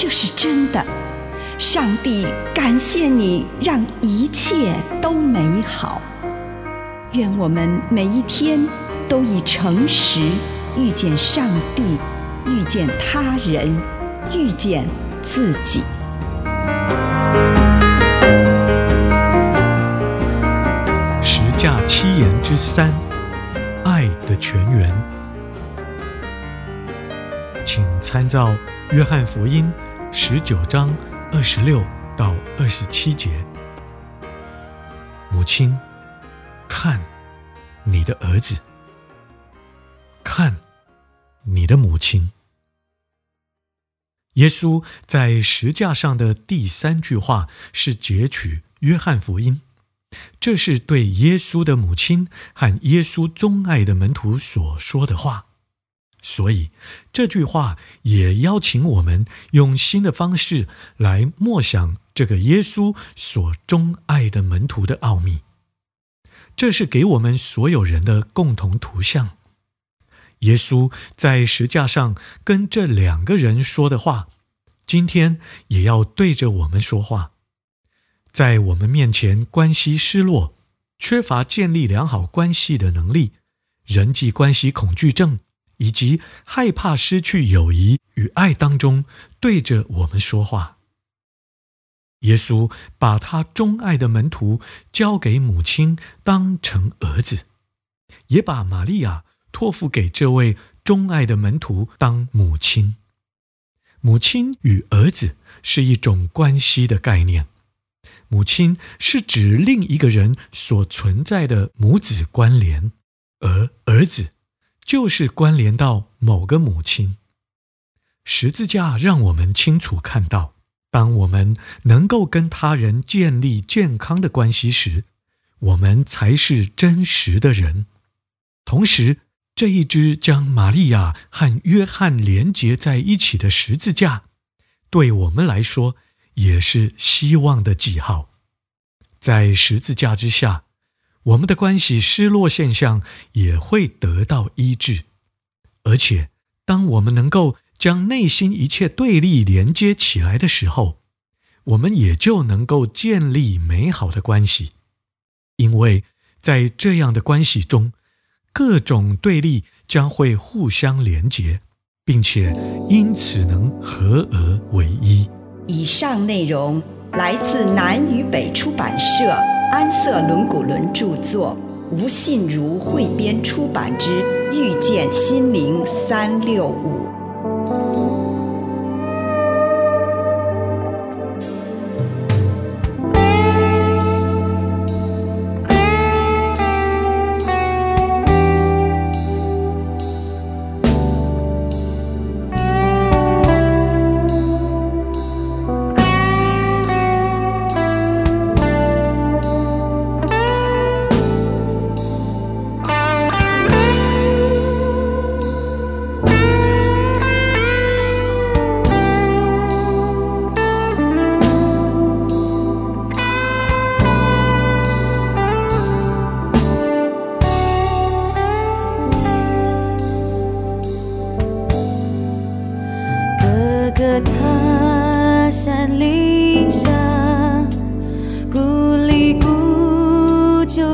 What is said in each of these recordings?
这是真的，上帝感谢你，让一切都美好。愿我们每一天都以诚实遇见上帝，遇见他人，遇见自己。十架七言之三：爱的泉源，请参照《约翰福音》。十九章二十六到二十七节，母亲，看你的儿子，看你的母亲。耶稣在十架上的第三句话是截取约翰福音，这是对耶稣的母亲和耶稣钟爱的门徒所说的话。所以这句话也邀请我们用新的方式来默想这个耶稣所钟爱的门徒的奥秘。这是给我们所有人的共同图像。耶稣在十架上跟这两个人说的话，今天也要对着我们说话。在我们面前关系失落、缺乏建立良好关系的能力、人际关系恐惧症。以及害怕失去友谊与爱当中，对着我们说话。耶稣把他钟爱的门徒交给母亲当成儿子，也把玛利亚托付给这位钟爱的门徒当母亲。母亲与儿子是一种关系的概念，母亲是指另一个人所存在的母子关联，而儿子。就是关联到某个母亲。十字架让我们清楚看到，当我们能够跟他人建立健康的关系时，我们才是真实的人。同时，这一支将玛利亚和约翰连结在一起的十字架，对我们来说也是希望的记号。在十字架之下，我们的关系失落现象也会得到医治，而且当我们能够将内心一切对立连接起来的时候，我们也就能够建立美好的关系，因为在这样的关系中，各种对立将会互相连接，并且因此能合而为一。以上内容来自南与北出版社。安瑟伦古伦著作，吴信如汇编出版之《遇见心灵三六五》。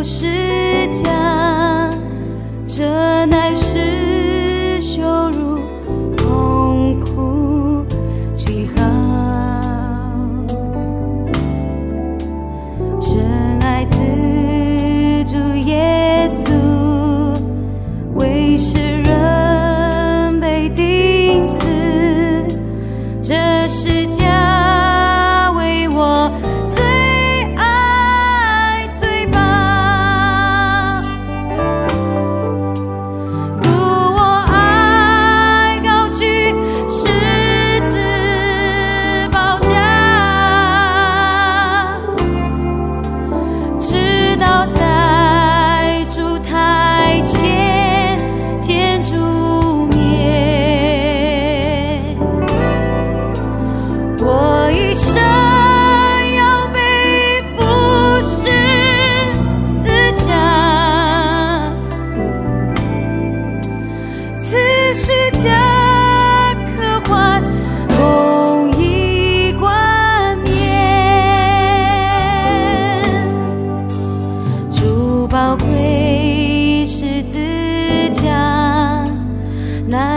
是假，这乃是羞辱，痛苦，记号。真爱自主耶稣，为世人被钉死。这世界。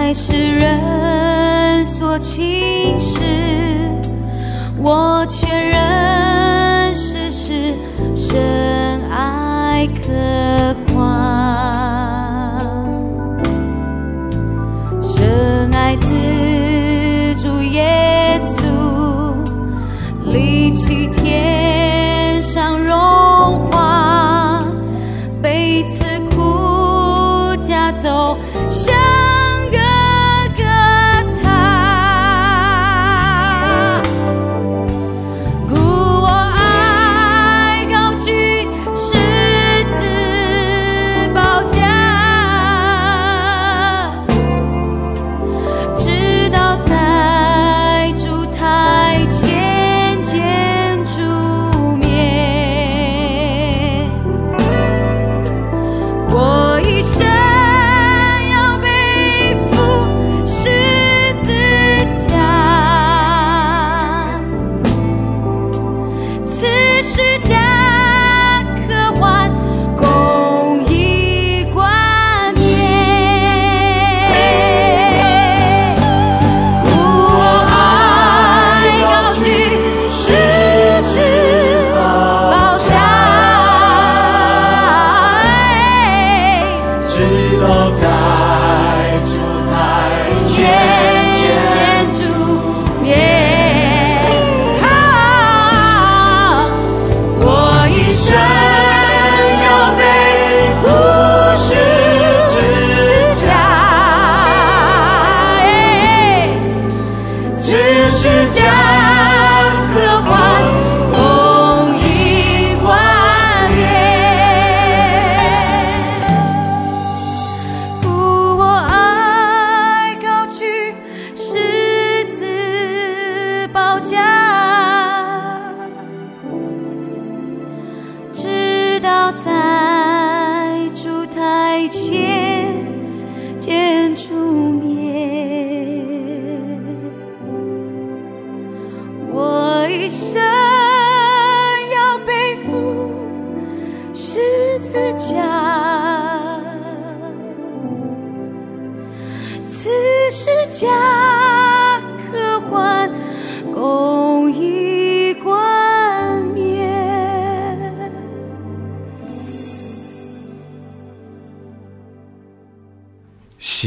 爱是人所轻视，我却认识是深爱可画。深爱自主耶稣，离弃天上荣华，被刺苦加走。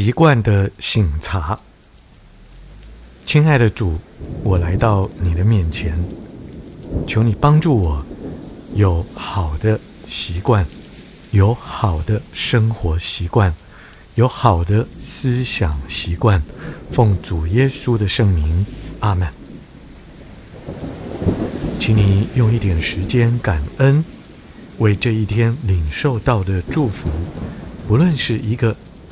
习惯的醒察，亲爱的主，我来到你的面前，求你帮助我有好的习惯，有好的生活习惯，有好的思想习惯。奉主耶稣的圣名，阿门。请你用一点时间感恩，为这一天领受到的祝福，不论是一个。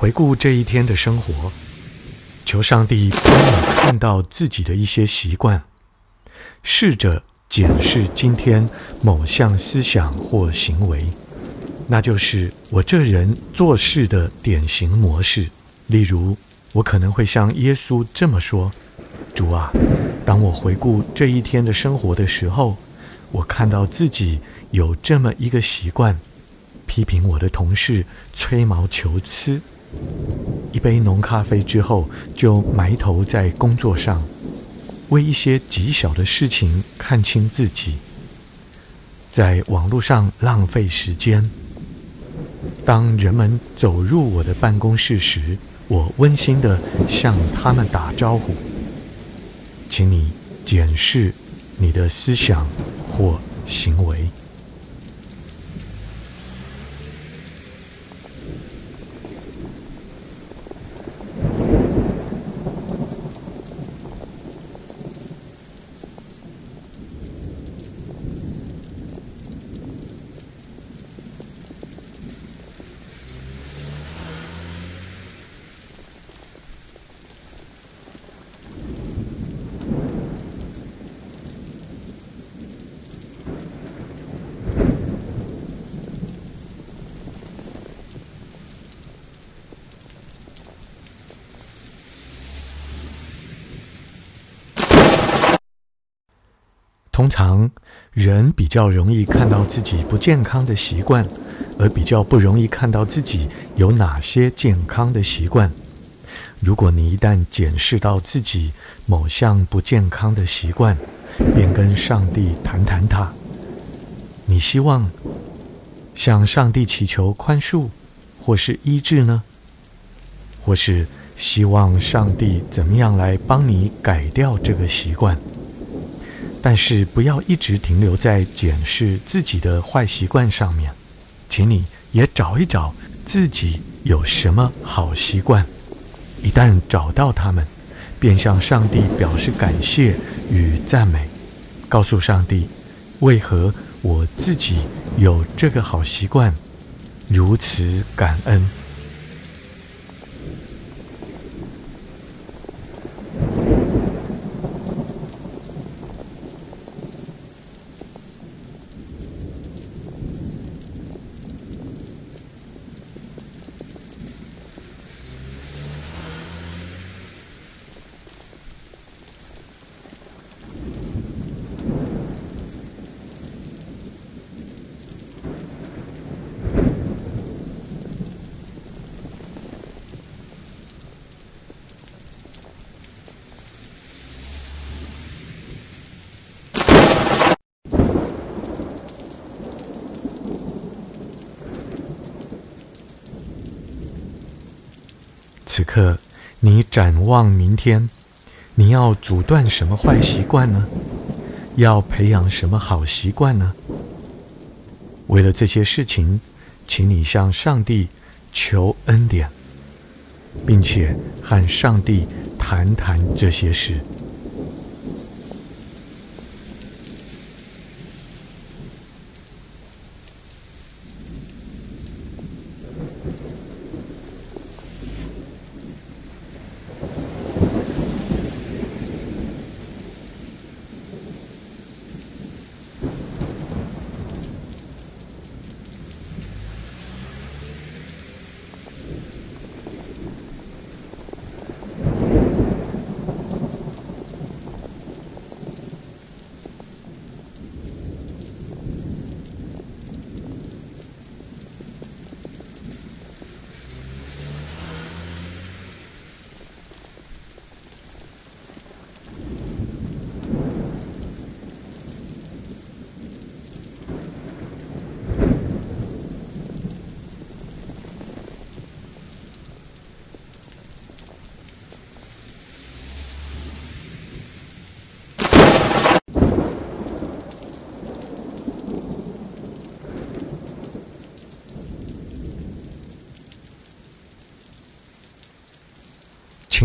回顾这一天的生活，求上帝帮你看到自己的一些习惯，试着检视今天某项思想或行为，那就是我这人做事的典型模式。例如，我可能会像耶稣这么说：“主啊，当我回顾这一天的生活的时候，我看到自己有这么一个习惯，批评我的同事吹毛求疵。”一杯浓咖啡之后，就埋头在工作上，为一些极小的事情看清自己，在网络上浪费时间。当人们走入我的办公室时，我温馨地向他们打招呼。请你检视你的思想或行为。通常人比较容易看到自己不健康的习惯，而比较不容易看到自己有哪些健康的习惯。如果你一旦检视到自己某项不健康的习惯，便跟上帝谈谈它。你希望向上帝祈求宽恕，或是医治呢？或是希望上帝怎么样来帮你改掉这个习惯？但是不要一直停留在检视自己的坏习惯上面，请你也找一找自己有什么好习惯。一旦找到他们，便向上帝表示感谢与赞美，告诉上帝为何我自己有这个好习惯，如此感恩。此刻，你展望明天，你要阻断什么坏习惯呢？要培养什么好习惯呢？为了这些事情，请你向上帝求恩典，并且和上帝谈谈这些事。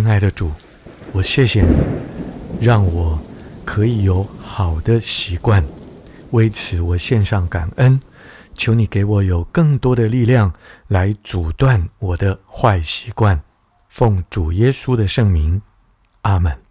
亲爱的主，我谢谢你，让我可以有好的习惯，为此我献上感恩。求你给我有更多的力量来阻断我的坏习惯。奉主耶稣的圣名，阿门。